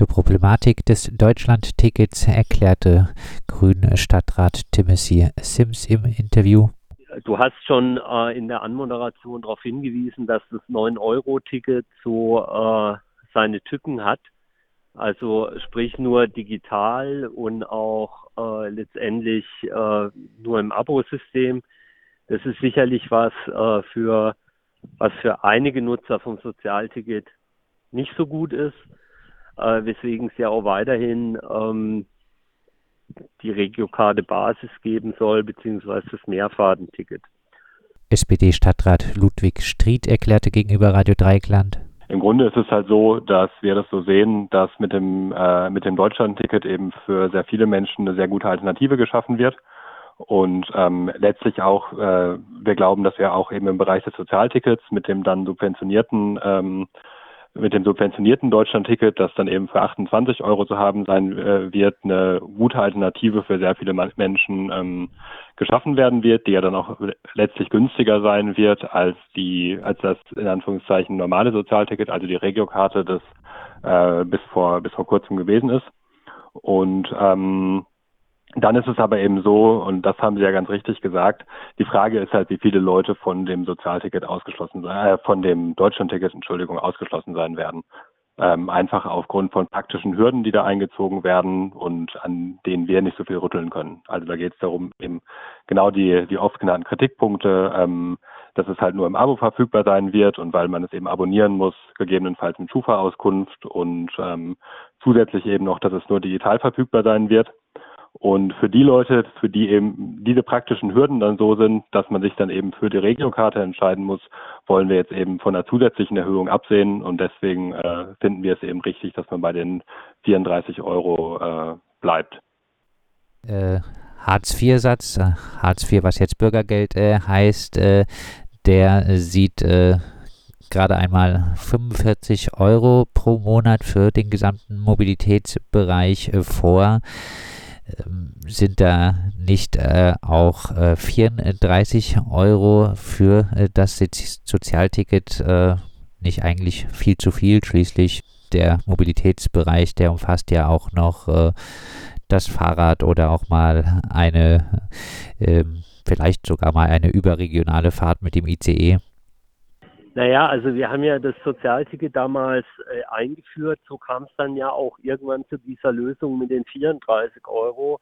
Die Problematik des Deutschland-Tickets erklärte Grünen Stadtrat Timothy Sims im Interview. Du hast schon äh, in der Anmoderation darauf hingewiesen, dass das 9-Euro-Ticket so äh, seine Tücken hat. Also sprich nur digital und auch äh, letztendlich äh, nur im Abo-System. Das ist sicherlich was äh, für was für einige Nutzer vom Sozialticket nicht so gut ist, äh, weswegen es ja auch weiterhin ähm, die Regiokarte Basis geben soll, beziehungsweise das Mehrfahrtenticket. SPD-Stadtrat Ludwig Stried erklärte gegenüber Radio Dreieckland. Im Grunde ist es halt so, dass wir das so sehen, dass mit dem, äh, mit dem Deutschland-Ticket eben für sehr viele Menschen eine sehr gute Alternative geschaffen wird. Und ähm, letztlich auch, äh, wir glauben, dass wir auch eben im Bereich des Sozialtickets mit dem dann subventionierten ähm, mit dem subventionierten Deutschland-Ticket, das dann eben für 28 Euro zu haben sein äh, wird, eine gute Alternative für sehr viele Menschen ähm, geschaffen werden wird, die ja dann auch letztlich günstiger sein wird als die, als das in Anführungszeichen normale Sozialticket, also die Regiokarte, das äh, bis vor bis vor kurzem gewesen ist. Und ähm, dann ist es aber eben so, und das haben Sie ja ganz richtig gesagt, die Frage ist halt, wie viele Leute von dem Sozialticket ausgeschlossen äh, von dem Deutschlandticket, Entschuldigung, ausgeschlossen sein werden. Ähm, einfach aufgrund von praktischen Hürden, die da eingezogen werden und an denen wir nicht so viel rütteln können. Also da geht es darum, eben genau die, die oft genannten Kritikpunkte, ähm, dass es halt nur im Abo verfügbar sein wird und weil man es eben abonnieren muss, gegebenenfalls mit Schufa-Auskunft und ähm, zusätzlich eben noch, dass es nur digital verfügbar sein wird. Und für die Leute, für die eben diese praktischen Hürden dann so sind, dass man sich dann eben für die Regiokarte entscheiden muss, wollen wir jetzt eben von einer zusätzlichen Erhöhung absehen. Und deswegen äh, finden wir es eben richtig, dass man bei den 34 Euro äh, bleibt. Äh, Hartz-IV-Satz, äh, Hartz IV, was jetzt Bürgergeld äh, heißt, äh, der sieht gerade einmal 45 Euro pro Monat für den gesamten Mobilitätsbereich vor. Ähm, sind da nicht äh, auch äh, 34 Euro für äh, das Sozialticket äh, nicht eigentlich viel zu viel? Schließlich der Mobilitätsbereich, der umfasst ja auch noch äh, das Fahrrad oder auch mal eine, ähm, vielleicht sogar mal eine überregionale Fahrt mit dem ICE. Naja, also wir haben ja das Sozialticket damals äh, eingeführt. So kam es dann ja auch irgendwann zu dieser Lösung mit den 34 Euro,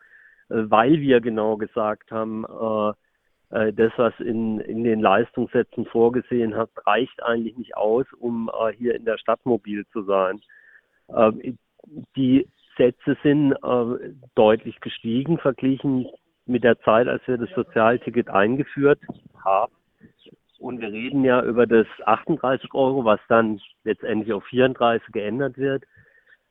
äh, weil wir genau gesagt haben, äh, äh, das, was in, in den Leistungssätzen vorgesehen hat, reicht eigentlich nicht aus, um äh, hier in der Stadt mobil zu sein. Ähm, die Sätze sind äh, deutlich gestiegen verglichen mit der Zeit, als wir das Sozialticket eingeführt haben. Und wir reden ja über das 38 Euro, was dann letztendlich auf 34 geändert wird.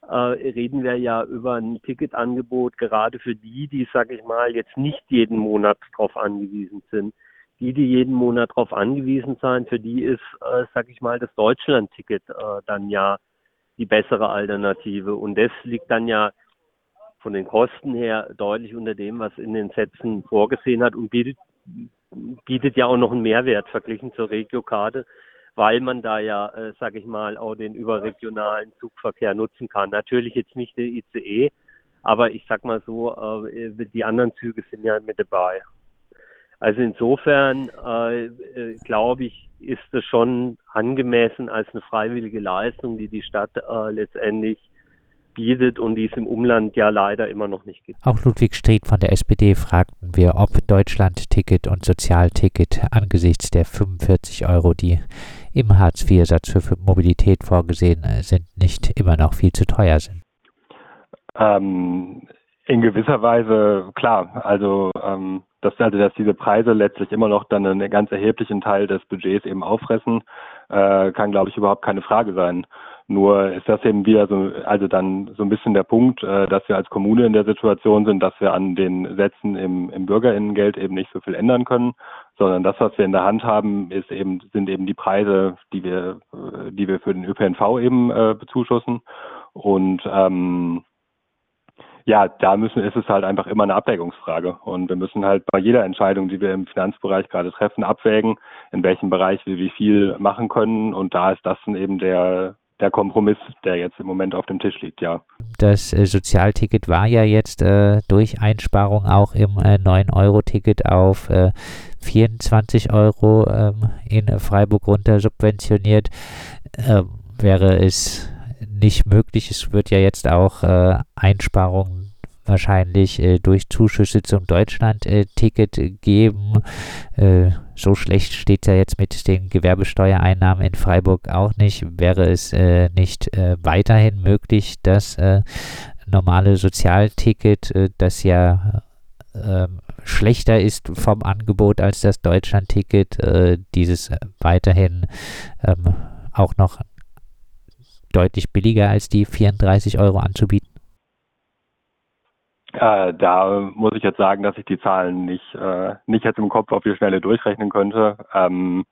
Äh, reden wir ja über ein Ticketangebot gerade für die, die, sag ich mal, jetzt nicht jeden Monat darauf angewiesen sind. Die, die jeden Monat darauf angewiesen sind, für die ist, äh, sag ich mal, das Deutschland-Ticket äh, dann ja die bessere Alternative. Und das liegt dann ja von den Kosten her deutlich unter dem, was in den Sätzen vorgesehen hat und bietet bietet ja auch noch einen Mehrwert verglichen zur Regiokarte, weil man da ja, äh, sage ich mal, auch den überregionalen Zugverkehr nutzen kann. Natürlich jetzt nicht der ICE, aber ich sag mal so, äh, die anderen Züge sind ja mit dabei. Also insofern äh, äh, glaube ich, ist es schon angemessen als eine freiwillige Leistung, die die Stadt äh, letztendlich bietet und die es im Umland ja leider immer noch nicht gibt. Auch Ludwig Stried von der SPD fragten wir, ob Deutschland-Ticket und Sozialticket angesichts der 45 Euro, die im Hartz-IV-Satz für Mobilität vorgesehen äh, sind, nicht immer noch viel zu teuer sind. Ähm, in gewisser Weise klar. Also ähm, dass, also dass diese Preise letztlich immer noch dann einen ganz erheblichen Teil des Budgets eben auffressen, äh, kann glaube ich überhaupt keine Frage sein. Nur ist das eben wieder so, also dann so ein bisschen der Punkt, äh, dass wir als Kommune in der Situation sind, dass wir an den Sätzen im, im Bürgerinnengeld eben nicht so viel ändern können, sondern das, was wir in der Hand haben, ist eben, sind eben die Preise, die wir, äh, die wir für den ÖPNV eben äh, bezuschussen. Und ähm, ja, da müssen, ist es halt einfach immer eine Abwägungsfrage. Und wir müssen halt bei jeder Entscheidung, die wir im Finanzbereich gerade treffen, abwägen, in welchem Bereich wir wie viel machen können. Und da ist das dann eben der, der Kompromiss, der jetzt im Moment auf dem Tisch liegt, ja. Das äh, Sozialticket war ja jetzt äh, durch Einsparung auch im äh, 9-Euro-Ticket auf äh, 24 Euro ähm, in Freiburg runter subventioniert. Ähm, wäre es nicht möglich, es wird ja jetzt auch äh, Einsparungen wahrscheinlich äh, durch Zuschüsse zum Deutschland-Ticket äh, geben. Äh, so schlecht steht es ja jetzt mit den Gewerbesteuereinnahmen in Freiburg auch nicht. Wäre es äh, nicht äh, weiterhin möglich, das äh, normale Sozialticket, das ja ähm, schlechter ist vom Angebot als das Deutschland-Ticket, dieses weiterhin ähm, auch noch deutlich billiger als die 34 Euro anzubieten? Äh, da muss ich jetzt sagen, dass ich die Zahlen nicht, äh, nicht jetzt im Kopf auf die Schnelle durchrechnen könnte. Ähm,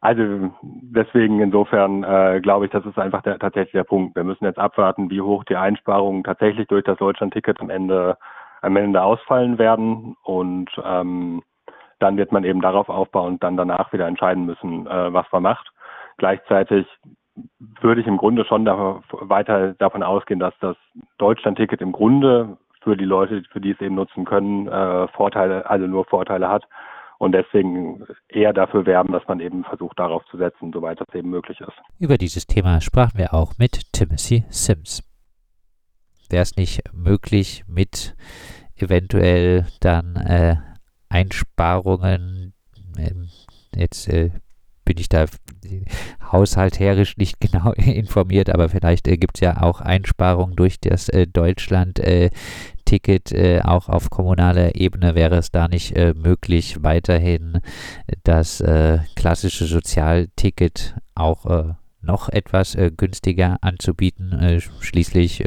also deswegen insofern äh, glaube ich, das ist einfach der, tatsächlich der Punkt. Wir müssen jetzt abwarten, wie hoch die Einsparungen tatsächlich durch das Deutschland-Ticket am Ende am Ende ausfallen werden und ähm, dann wird man eben darauf aufbauen und dann danach wieder entscheiden müssen, äh, was man macht. Gleichzeitig würde ich im Grunde schon da, weiter davon ausgehen, dass das Deutschland-Ticket im Grunde für die Leute, für die es eben nutzen können, äh, Vorteile, also nur Vorteile hat und deswegen eher dafür werben, dass man eben versucht, darauf zu setzen, soweit das eben möglich ist. Über dieses Thema sprachen wir auch mit Timothy Sims. Wäre es nicht möglich, mit eventuell dann äh, Einsparungen, äh, jetzt bin ich da haushalterisch nicht genau informiert, aber vielleicht äh, gibt es ja auch Einsparungen durch das äh, Deutschland-Ticket. Äh, auch auf kommunaler Ebene wäre es da nicht äh, möglich, weiterhin das äh, klassische Sozialticket auch äh, noch etwas günstiger anzubieten. schließlich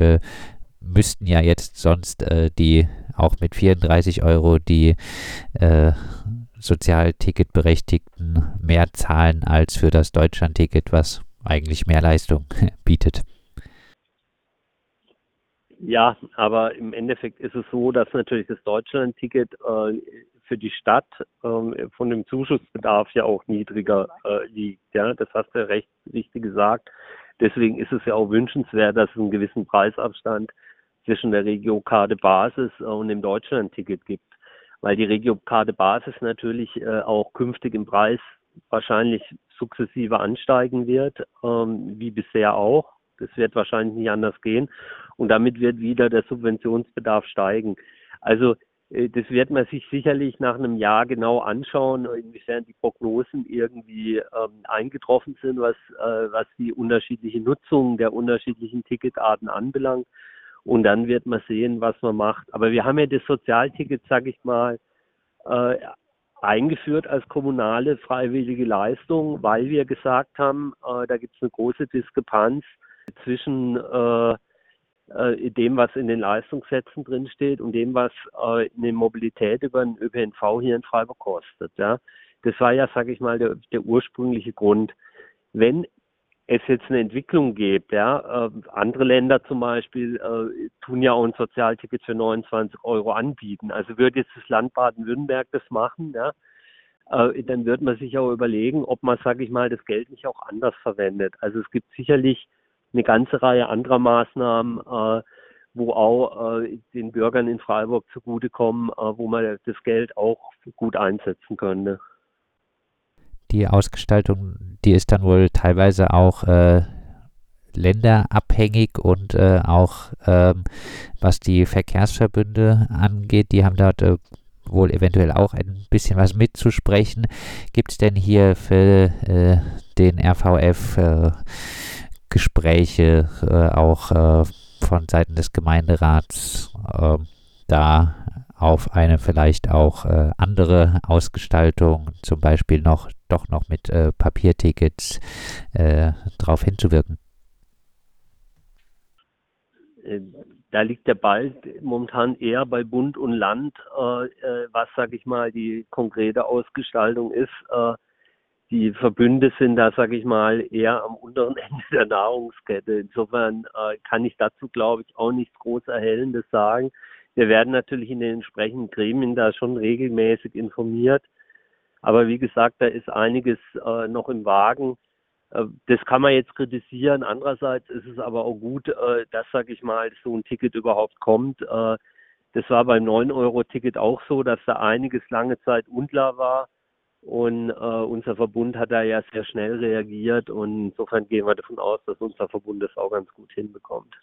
müssten ja jetzt sonst die auch mit 34 Euro die Sozialticketberechtigten mehr zahlen als für das Deutschlandticket, was eigentlich mehr Leistung bietet. Ja, aber im Endeffekt ist es so, dass natürlich das Deutschlandticket äh, für die Stadt äh, von dem Zuschussbedarf ja auch niedriger äh, liegt. Ja, das hast du recht richtig gesagt. Deswegen ist es ja auch wünschenswert, dass es einen gewissen Preisabstand zwischen der Regiokarte Basis und dem Deutschlandticket gibt weil die Regiokarte Basis natürlich äh, auch künftig im Preis wahrscheinlich sukzessive ansteigen wird, ähm, wie bisher auch. Das wird wahrscheinlich nicht anders gehen. Und damit wird wieder der Subventionsbedarf steigen. Also äh, das wird man sich sicherlich nach einem Jahr genau anschauen, inwiefern die Prognosen irgendwie ähm, eingetroffen sind, was, äh, was die unterschiedliche Nutzung der unterschiedlichen Ticketarten anbelangt. Und dann wird man sehen, was man macht. Aber wir haben ja das Sozialticket, sag ich mal, äh, eingeführt als kommunale freiwillige Leistung, weil wir gesagt haben, äh, da gibt es eine große Diskrepanz zwischen äh, äh, dem, was in den Leistungssätzen drinsteht und dem, was äh, eine Mobilität über den ÖPNV hier in Freiburg kostet. Ja. Das war ja, sage ich mal, der, der ursprüngliche Grund. Wenn es jetzt eine Entwicklung gibt. Ja, äh, andere Länder zum Beispiel äh, tun ja auch ein Sozialticket für 29 Euro anbieten. Also würde jetzt das Land Baden-Württemberg das machen, ja, äh, dann wird man sich auch überlegen, ob man, sage ich mal, das Geld nicht auch anders verwendet. Also es gibt sicherlich eine ganze Reihe anderer Maßnahmen, äh, wo auch äh, den Bürgern in Freiburg zugutekommen, äh, wo man das Geld auch gut einsetzen könnte die Ausgestaltung, die ist dann wohl teilweise auch äh, länderabhängig und äh, auch ähm, was die Verkehrsverbünde angeht, die haben dort äh, wohl eventuell auch ein bisschen was mitzusprechen. Gibt es denn hier für äh, den RVF äh, Gespräche äh, auch von Seiten des Gemeinderats ähm, da auf eine vielleicht auch äh, andere Ausgestaltung, zum Beispiel noch doch noch mit äh, Papiertickets äh, darauf hinzuwirken? Äh, da liegt der Ball momentan eher bei Bund und Land, äh, äh, was, sage ich mal, die konkrete Ausgestaltung ist. die Verbünde sind da, sage ich mal, eher am unteren Ende der Nahrungskette. Insofern kann ich dazu, glaube ich, auch nichts groß Erhellendes sagen. Wir werden natürlich in den entsprechenden Gremien da schon regelmäßig informiert. Aber wie gesagt, da ist einiges äh, noch im Wagen. Äh, das kann man jetzt kritisieren. Andererseits ist es aber auch gut, äh, dass, sag ich mal, so ein Ticket überhaupt kommt. Äh, das war beim 9-Euro-Ticket auch so, dass da einiges lange Zeit unklar war. Und äh, unser Verbund hat da ja sehr schnell reagiert und insofern gehen wir davon aus, dass unser Verbund das auch ganz gut hinbekommt.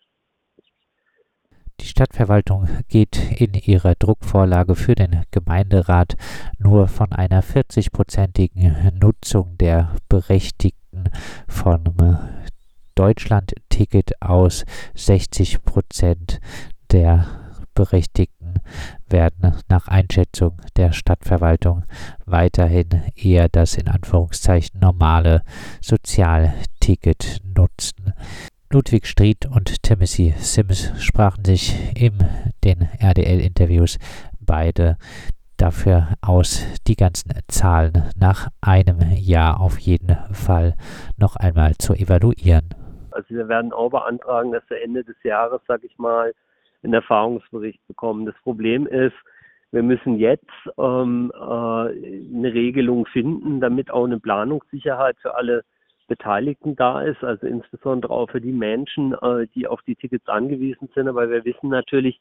Die Stadtverwaltung geht in ihrer Druckvorlage für den Gemeinderat nur von einer 40-prozentigen Nutzung der Berechtigten vom Deutschland-Ticket aus. 60 Prozent der Berechtigten werden nach Einschätzung der Stadtverwaltung weiterhin eher das in Anführungszeichen normale Sozialticket nutzen. Ludwig Stried und Timothy Sims sprachen sich in den RDL-Interviews beide dafür aus, die ganzen Zahlen nach einem Jahr auf jeden Fall noch einmal zu evaluieren. Also wir werden auch beantragen, dass wir Ende des Jahres, sag ich mal, einen Erfahrungsbericht bekommen. Das Problem ist, wir müssen jetzt ähm, äh, eine Regelung finden, damit auch eine Planungssicherheit für alle Beteiligten da ist, also insbesondere auch für die Menschen, äh, die auf die Tickets angewiesen sind. Aber wir wissen natürlich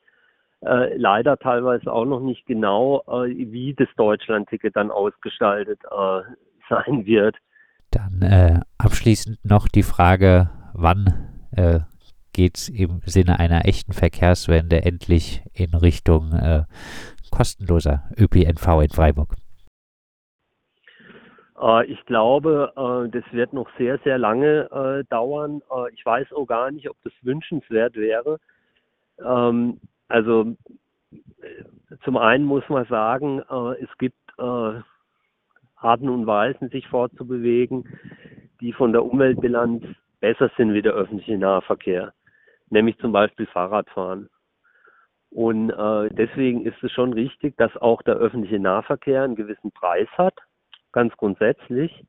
äh, leider teilweise auch noch nicht genau, äh, wie das Deutschland-Ticket dann ausgestaltet äh, sein wird. Dann äh, abschließend noch die Frage, wann äh, geht es im Sinne einer echten Verkehrswende endlich in Richtung äh, kostenloser ÖPNV in Freiburg? Äh, ich glaube, äh, das wird noch sehr, sehr lange äh, dauern. Ich weiß auch gar nicht, ob das wünschenswert wäre. Ähm, also zum einen muss man sagen, es gibt Arten und Weisen, sich fortzubewegen, die von der Umweltbilanz besser sind wie der öffentliche Nahverkehr nämlich zum Beispiel Fahrradfahren. Und deswegen ist es schon richtig, dass auch der öffentliche Nahverkehr einen gewissen Preis hat, ganz grundsätzlich.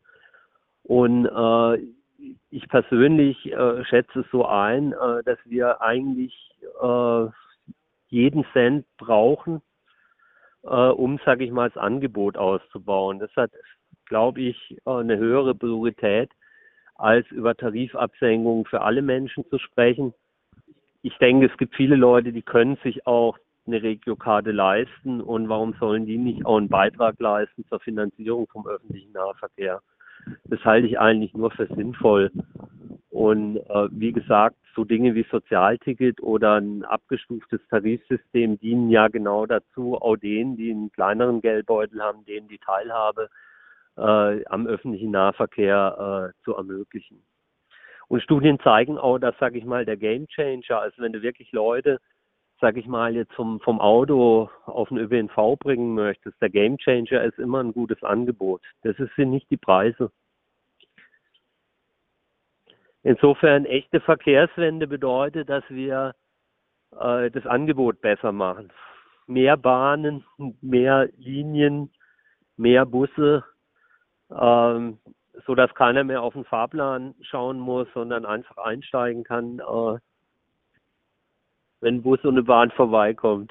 Und äh, ich persönlich äh, schätze es so ein, äh, dass wir eigentlich äh, jeden Cent brauchen, äh, um, sage ich mal, das Angebot auszubauen. Das hat, glaube ich, äh, eine höhere Priorität, als über Tarifabsenkungen für alle Menschen zu sprechen ich denke, es gibt viele Leute, die können sich auch eine Regiokarte leisten und warum sollen die nicht auch einen Beitrag leisten zur Finanzierung vom öffentlichen Nahverkehr? Das halte ich eigentlich nur für sinnvoll. Und äh, wie gesagt, so Dinge wie Sozialticket oder ein abgestuftes Tarifsystem dienen ja genau dazu, auch denen, die einen kleineren Geldbeutel haben, denen die Teilhabe äh, am öffentlichen Nahverkehr äh, zu ermöglichen. Und Studien zeigen auch, dass, sage ich mal, der Game Changer, also wenn du wirklich Leute, sage ich mal, jetzt vom, vom Auto auf den ÖPNV bringen möchtest, der Game Changer ist immer ein gutes Angebot. Das sind nicht die Preise. Insofern echte Verkehrswende bedeutet, dass wir äh, das Angebot besser machen. Mehr Bahnen, mehr Linien, mehr Busse, ähm, so dass keiner mehr auf den Fahrplan schauen muss, sondern einfach einsteigen kann, äh, wenn Bus und Bahn vorbeikommt.